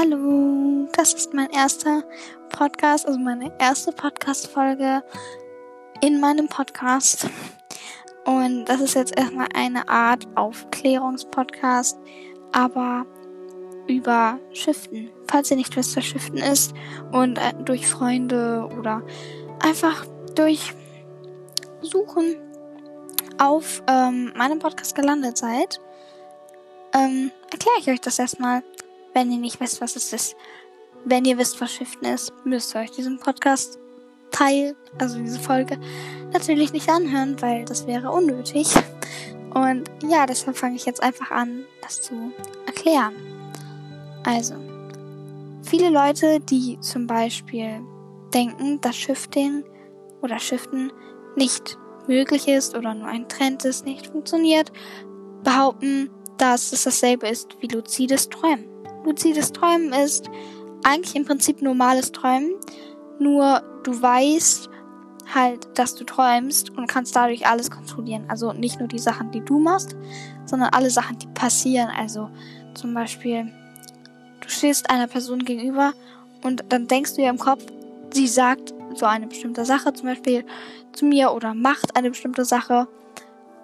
Hallo, das ist mein erster Podcast, also meine erste Podcast-Folge in meinem Podcast. Und das ist jetzt erstmal eine Art Aufklärungspodcast, aber über Shiften. Falls ihr nicht wisst, was Shiften ist und äh, durch Freunde oder einfach durch Suchen auf ähm, meinem Podcast gelandet seid, ähm, erkläre ich euch das erstmal. Wenn ihr nicht wisst, was es ist. Wenn ihr wisst, was Shiften ist, müsst ihr euch diesen Podcast Teil, also diese Folge, natürlich nicht anhören, weil das wäre unnötig. Und ja, deshalb fange ich jetzt einfach an, das zu erklären. Also, viele Leute, die zum Beispiel denken, dass Shifting oder Shiften nicht möglich ist oder nur ein Trend ist, nicht funktioniert, behaupten, dass es dasselbe ist wie luzides Träumen. Luzides Träumen ist eigentlich im Prinzip normales Träumen, nur du weißt halt, dass du träumst und kannst dadurch alles kontrollieren. Also nicht nur die Sachen, die du machst, sondern alle Sachen, die passieren. Also zum Beispiel, du stehst einer Person gegenüber und dann denkst du ja im Kopf, sie sagt so eine bestimmte Sache zum Beispiel zu mir oder macht eine bestimmte Sache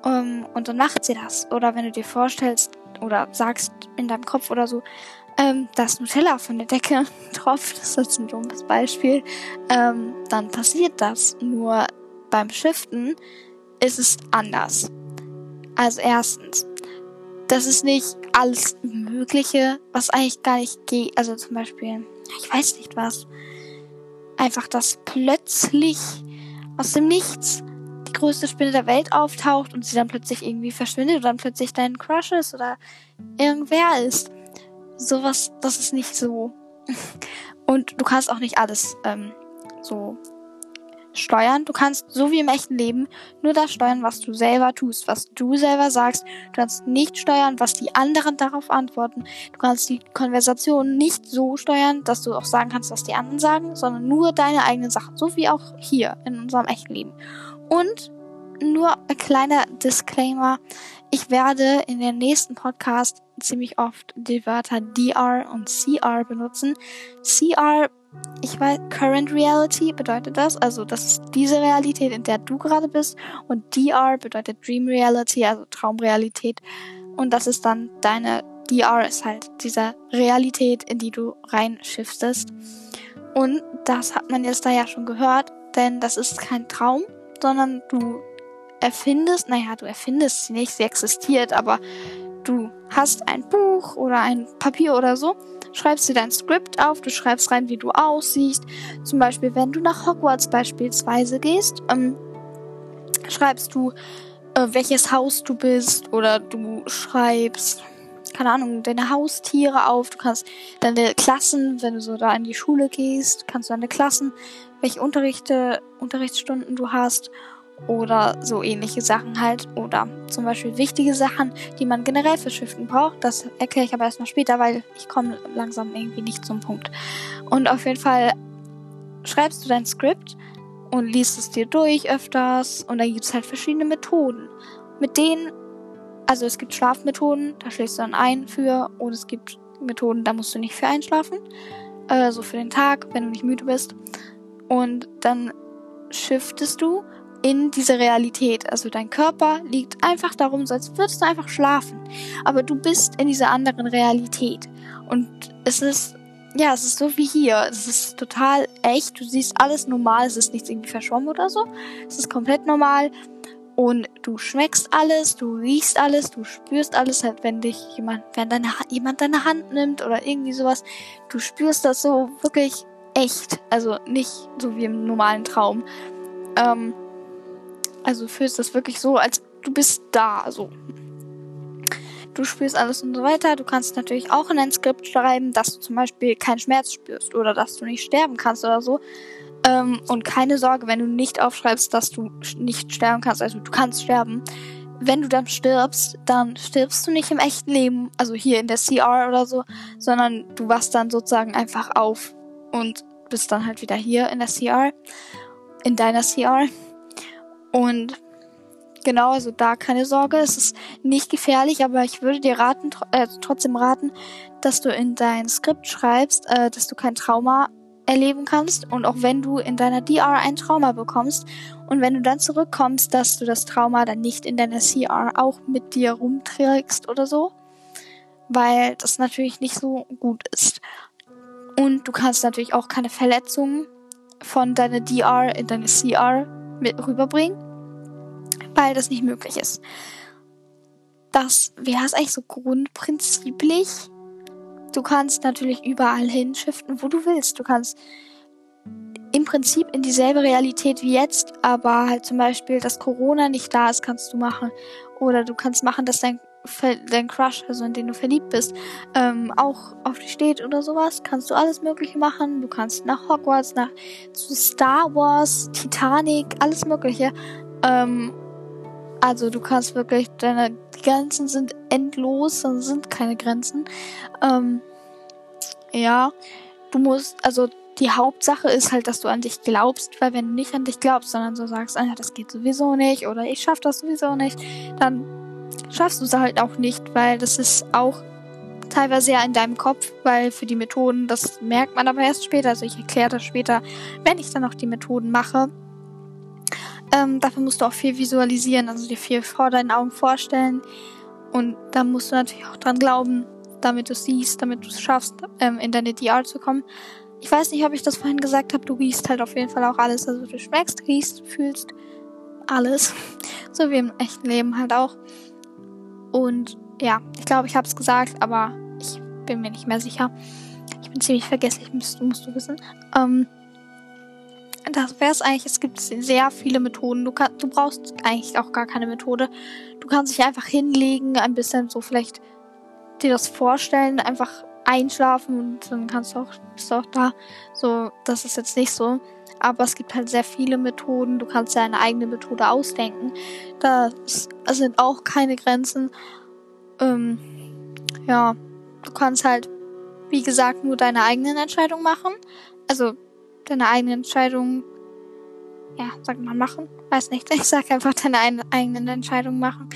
um, ähm, und dann macht sie das. Oder wenn du dir vorstellst oder sagst in deinem Kopf oder so, ähm, dass Nutella von der Decke tropft, das ist jetzt ein dummes Beispiel, ähm, dann passiert das. Nur beim Shiften ist es anders. Also erstens, das ist nicht alles Mögliche, was eigentlich gar nicht geht. Also zum Beispiel, ich weiß nicht was. Einfach, dass plötzlich aus dem Nichts die größte Spinne der Welt auftaucht und sie dann plötzlich irgendwie verschwindet oder dann plötzlich dein Crush ist oder irgendwer ist sowas, das ist nicht so. Und du kannst auch nicht alles ähm, so steuern. Du kannst, so wie im echten Leben, nur das steuern, was du selber tust, was du selber sagst. Du kannst nicht steuern, was die anderen darauf antworten. Du kannst die Konversation nicht so steuern, dass du auch sagen kannst, was die anderen sagen, sondern nur deine eigenen Sachen. So wie auch hier in unserem echten Leben. Und nur ein kleiner Disclaimer. Ich werde in der nächsten Podcast ziemlich oft die Wörter DR und CR benutzen. CR, ich weiß, Current Reality bedeutet das, also das ist diese Realität, in der du gerade bist. Und DR bedeutet Dream Reality, also Traumrealität. Und das ist dann deine, DR ist halt diese Realität, in die du reinschiftest. Und das hat man jetzt da ja schon gehört, denn das ist kein Traum, sondern du erfindest, naja, du erfindest sie nicht, sie existiert, aber du hast ein Buch oder ein Papier oder so, schreibst dir dein Skript auf, du schreibst rein, wie du aussiehst. Zum Beispiel, wenn du nach Hogwarts beispielsweise gehst, ähm, schreibst du, äh, welches Haus du bist oder du schreibst, keine Ahnung, deine Haustiere auf. Du kannst deine Klassen, wenn du so da in die Schule gehst, kannst du deine Klassen, welche Unterrichte, Unterrichtsstunden du hast oder so ähnliche Sachen halt. Oder zum Beispiel wichtige Sachen, die man generell für Schriften braucht. Das erkläre ich aber erstmal später, weil ich komme langsam irgendwie nicht zum Punkt. Und auf jeden Fall schreibst du dein Skript und liest es dir durch öfters. Und dann gibt es halt verschiedene Methoden. Mit denen, also es gibt Schlafmethoden, da schläfst du dann ein für. Und es gibt Methoden, da musst du nicht für einschlafen. Äh, so für den Tag, wenn du nicht müde bist. Und dann shiftest du in diese Realität. Also dein Körper liegt einfach darum, so als würdest du einfach schlafen. Aber du bist in dieser anderen Realität. Und es ist, ja, es ist so wie hier. Es ist total echt. Du siehst alles normal. Es ist nichts irgendwie verschwommen oder so. Es ist komplett normal. Und du schmeckst alles, du riechst alles, du spürst alles, halt, wenn dich jemand, wenn deine, jemand deine Hand nimmt oder irgendwie sowas. Du spürst das so wirklich echt. Also nicht so wie im normalen Traum. Ähm, also fühlst das wirklich so, als du bist da, so. Du spürst alles und so weiter. Du kannst natürlich auch in ein Skript schreiben, dass du zum Beispiel keinen Schmerz spürst oder dass du nicht sterben kannst oder so. Ähm, und keine Sorge, wenn du nicht aufschreibst, dass du nicht sterben kannst. Also du kannst sterben. Wenn du dann stirbst, dann stirbst du nicht im echten Leben, also hier in der CR oder so, sondern du wachst dann sozusagen einfach auf und bist dann halt wieder hier in der CR, in deiner CR. Und genau, also da keine Sorge, es ist nicht gefährlich, aber ich würde dir raten, äh, trotzdem raten, dass du in dein Skript schreibst, äh, dass du kein Trauma erleben kannst und auch wenn du in deiner DR ein Trauma bekommst und wenn du dann zurückkommst, dass du das Trauma dann nicht in deiner CR auch mit dir rumträgst oder so, weil das natürlich nicht so gut ist. Und du kannst natürlich auch keine Verletzungen von deiner DR in deine CR mit rüberbringen, weil das nicht möglich ist. Das wäre es eigentlich so grundprinziplich Du kannst natürlich überall hinschiften, wo du willst. Du kannst im Prinzip in dieselbe Realität wie jetzt, aber halt zum Beispiel, dass Corona nicht da ist, kannst du machen. Oder du kannst machen, dass dein, dein Crush, also in den du verliebt bist, ähm, auch auf dich steht oder sowas. Kannst du alles Mögliche machen. Du kannst nach Hogwarts, nach zu Star Wars, Titanic, alles Mögliche. Ähm, also du kannst wirklich, deine Grenzen sind endlos, und sind keine Grenzen. Ähm, ja, du musst, also die Hauptsache ist halt, dass du an dich glaubst, weil wenn du nicht an dich glaubst, sondern so sagst, ah, das geht sowieso nicht oder ich schaff das sowieso nicht, dann schaffst du es halt auch nicht, weil das ist auch teilweise ja in deinem Kopf, weil für die Methoden, das merkt man aber erst später, also ich erkläre das später, wenn ich dann auch die Methoden mache. Ähm, dafür musst du auch viel visualisieren, also dir viel vor deinen Augen vorstellen und da musst du natürlich auch dran glauben, damit du siehst, damit du es schaffst, ähm, in deine DR zu kommen. Ich weiß nicht, ob ich das vorhin gesagt habe, du riechst halt auf jeden Fall auch alles. Also du schmeckst, riechst, fühlst alles. so wie im echten Leben halt auch. Und ja, ich glaube, ich habe es gesagt, aber ich bin mir nicht mehr sicher. Ich bin ziemlich vergesslich, musst, musst du wissen. Ähm, das wäre es eigentlich. Es gibt sehr viele Methoden. Du, kann, du brauchst eigentlich auch gar keine Methode. Du kannst dich einfach hinlegen, ein bisschen so vielleicht dir das vorstellen, einfach einschlafen und dann kannst du auch, bist du auch da. So, das ist jetzt nicht so. Aber es gibt halt sehr viele Methoden. Du kannst deine eigene Methode ausdenken. Da sind auch keine Grenzen. Ähm, ja, du kannst halt, wie gesagt, nur deine eigenen Entscheidungen machen. Also deine eigenen Entscheidungen, ja, sag mal machen. Weiß nicht. Ich sag einfach deine eigenen Entscheidungen machen.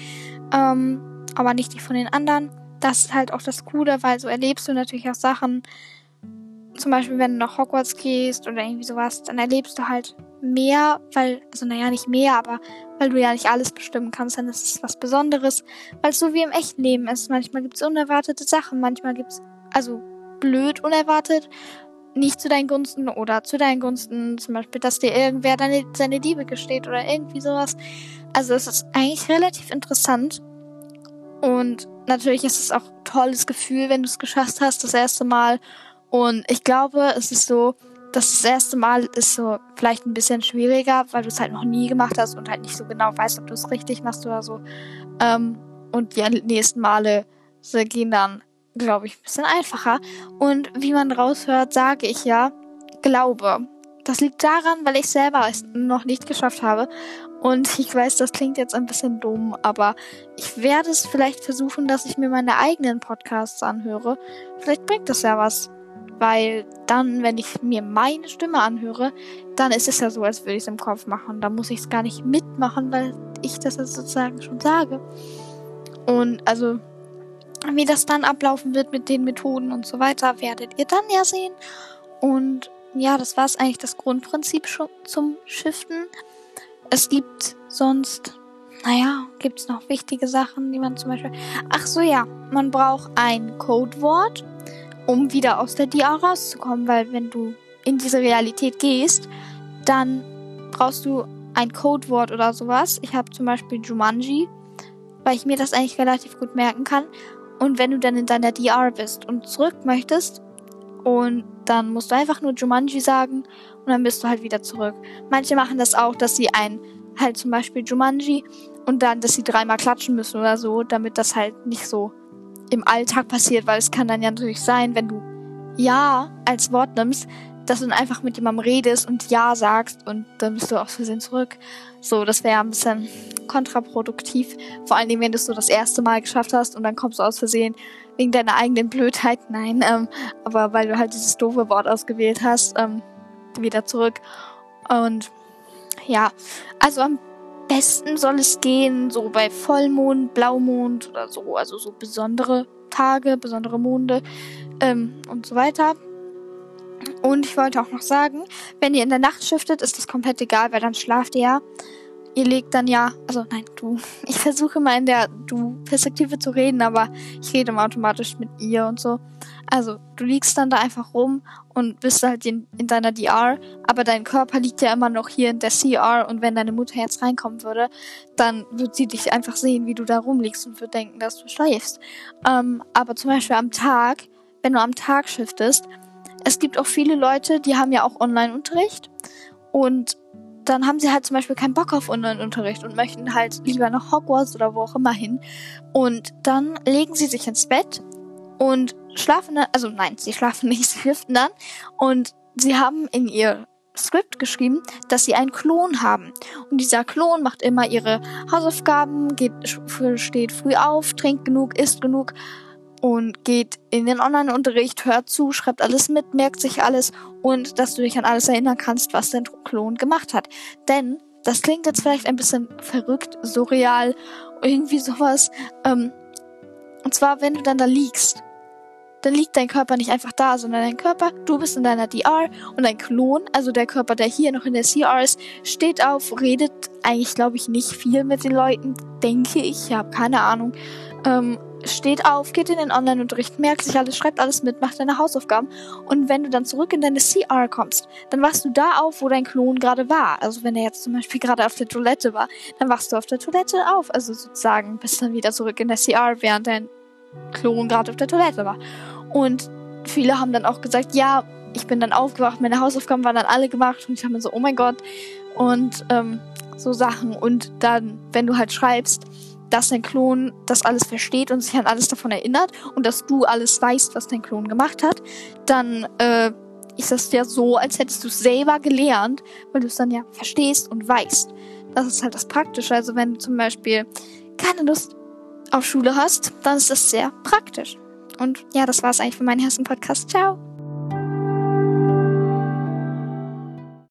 Ähm, aber nicht die von den anderen das ist halt auch das Coole, weil so erlebst du natürlich auch Sachen. Zum Beispiel, wenn du nach Hogwarts gehst oder irgendwie sowas, dann erlebst du halt mehr, weil, also naja, nicht mehr, aber weil du ja nicht alles bestimmen kannst, dann ist es was Besonderes, weil es so wie im echten Leben ist. Manchmal gibt es unerwartete Sachen, manchmal gibt es, also blöd unerwartet, nicht zu deinen Gunsten oder zu deinen Gunsten, zum Beispiel, dass dir irgendwer deine, seine Liebe gesteht oder irgendwie sowas. Also es ist eigentlich relativ interessant und natürlich ist es auch ein tolles Gefühl, wenn du es geschafft hast, das erste Mal. Und ich glaube, es ist so, dass das erste Mal ist so vielleicht ein bisschen schwieriger, weil du es halt noch nie gemacht hast und halt nicht so genau weißt, ob du es richtig machst oder so. Ähm, und die nächsten Male gehen dann, glaube ich, ein bisschen einfacher. Und wie man raushört, sage ich ja, glaube. Das liegt daran, weil ich selber es noch nicht geschafft habe. Und ich weiß, das klingt jetzt ein bisschen dumm, aber ich werde es vielleicht versuchen, dass ich mir meine eigenen Podcasts anhöre. Vielleicht bringt das ja was. Weil dann, wenn ich mir meine Stimme anhöre, dann ist es ja so, als würde ich es im Kopf machen. Da muss ich es gar nicht mitmachen, weil ich das jetzt sozusagen schon sage. Und also, wie das dann ablaufen wird mit den Methoden und so weiter, werdet ihr dann ja sehen. Und ja, das war es eigentlich das Grundprinzip zum Shiften. Es gibt sonst, naja, gibt es noch wichtige Sachen, die man zum Beispiel. Ach so, ja, man braucht ein Codewort, um wieder aus der DR rauszukommen, weil wenn du in diese Realität gehst, dann brauchst du ein Codewort oder sowas. Ich habe zum Beispiel Jumanji, weil ich mir das eigentlich relativ gut merken kann. Und wenn du dann in deiner DR bist und zurück möchtest, und dann musst du einfach nur Jumanji sagen und dann bist du halt wieder zurück. Manche machen das auch, dass sie ein, halt zum Beispiel Jumanji und dann, dass sie dreimal klatschen müssen oder so, damit das halt nicht so im Alltag passiert, weil es kann dann ja natürlich sein, wenn du Ja als Wort nimmst, dass du dann einfach mit jemandem redest und Ja sagst und dann bist du aus Versehen zurück. So, das wäre ein bisschen kontraproduktiv. Vor allen Dingen, wenn du es so das erste Mal geschafft hast und dann kommst du aus Versehen wegen deiner eigenen Blödheit, nein, ähm, aber weil du halt dieses doofe Wort ausgewählt hast, ähm, wieder zurück. Und ja, also am besten soll es gehen, so bei Vollmond, Blaumond oder so, also so besondere Tage, besondere Monde ähm, und so weiter. Und ich wollte auch noch sagen, wenn ihr in der Nacht shiftet, ist das komplett egal, weil dann schlaft ihr ja. Ihr legt dann ja, also nein, du. Ich versuche mal in der Du-Perspektive zu reden, aber ich rede immer automatisch mit ihr und so. Also, du liegst dann da einfach rum und bist halt in, in deiner DR, aber dein Körper liegt ja immer noch hier in der CR und wenn deine Mutter jetzt reinkommen würde, dann wird sie dich einfach sehen, wie du da rumliegst und wird denken, dass du schläfst. Ähm, aber zum Beispiel am Tag, wenn du am Tag shiftest, es gibt auch viele Leute, die haben ja auch Online-Unterricht und dann haben sie halt zum Beispiel keinen Bock auf Online-Unterricht und möchten halt lieber nach Hogwarts oder wo auch immer hin. Und dann legen sie sich ins Bett und schlafen dann, also nein, sie schlafen nicht, sie schlüpfen dann und sie haben in ihr Skript geschrieben, dass sie einen Klon haben. Und dieser Klon macht immer ihre Hausaufgaben, geht, steht früh auf, trinkt genug, isst genug und geht in den Online-Unterricht, hört zu, schreibt alles mit, merkt sich alles und dass du dich an alles erinnern kannst, was dein Klon gemacht hat. Denn das klingt jetzt vielleicht ein bisschen verrückt, surreal, irgendwie sowas. Ähm, und zwar, wenn du dann da liegst, dann liegt dein Körper nicht einfach da, sondern dein Körper, du bist in deiner DR und dein Klon, also der Körper, der hier noch in der CR ist, steht auf, redet eigentlich, glaube ich, nicht viel mit den Leuten, denke ich, ich habe keine Ahnung. Ähm, steht auf, geht in den Online-Unterricht, merkt sich alles, schreibt alles mit, macht deine Hausaufgaben. Und wenn du dann zurück in deine CR kommst, dann wachst du da auf, wo dein Klon gerade war. Also wenn er jetzt zum Beispiel gerade auf der Toilette war, dann wachst du auf der Toilette auf. Also sozusagen bist dann wieder zurück in der CR, während dein Klon gerade auf der Toilette war. Und viele haben dann auch gesagt, ja, ich bin dann aufgewacht, meine Hausaufgaben waren dann alle gemacht und ich habe mir so, oh mein Gott. Und ähm, so Sachen. Und dann, wenn du halt schreibst, dass dein Klon das alles versteht und sich an alles davon erinnert und dass du alles weißt, was dein Klon gemacht hat, dann äh, ist das ja so, als hättest du es selber gelernt, weil du es dann ja verstehst und weißt. Das ist halt das Praktische. Also wenn du zum Beispiel keine Lust auf Schule hast, dann ist das sehr praktisch. Und ja, das war es eigentlich für meinen ersten Podcast. Ciao.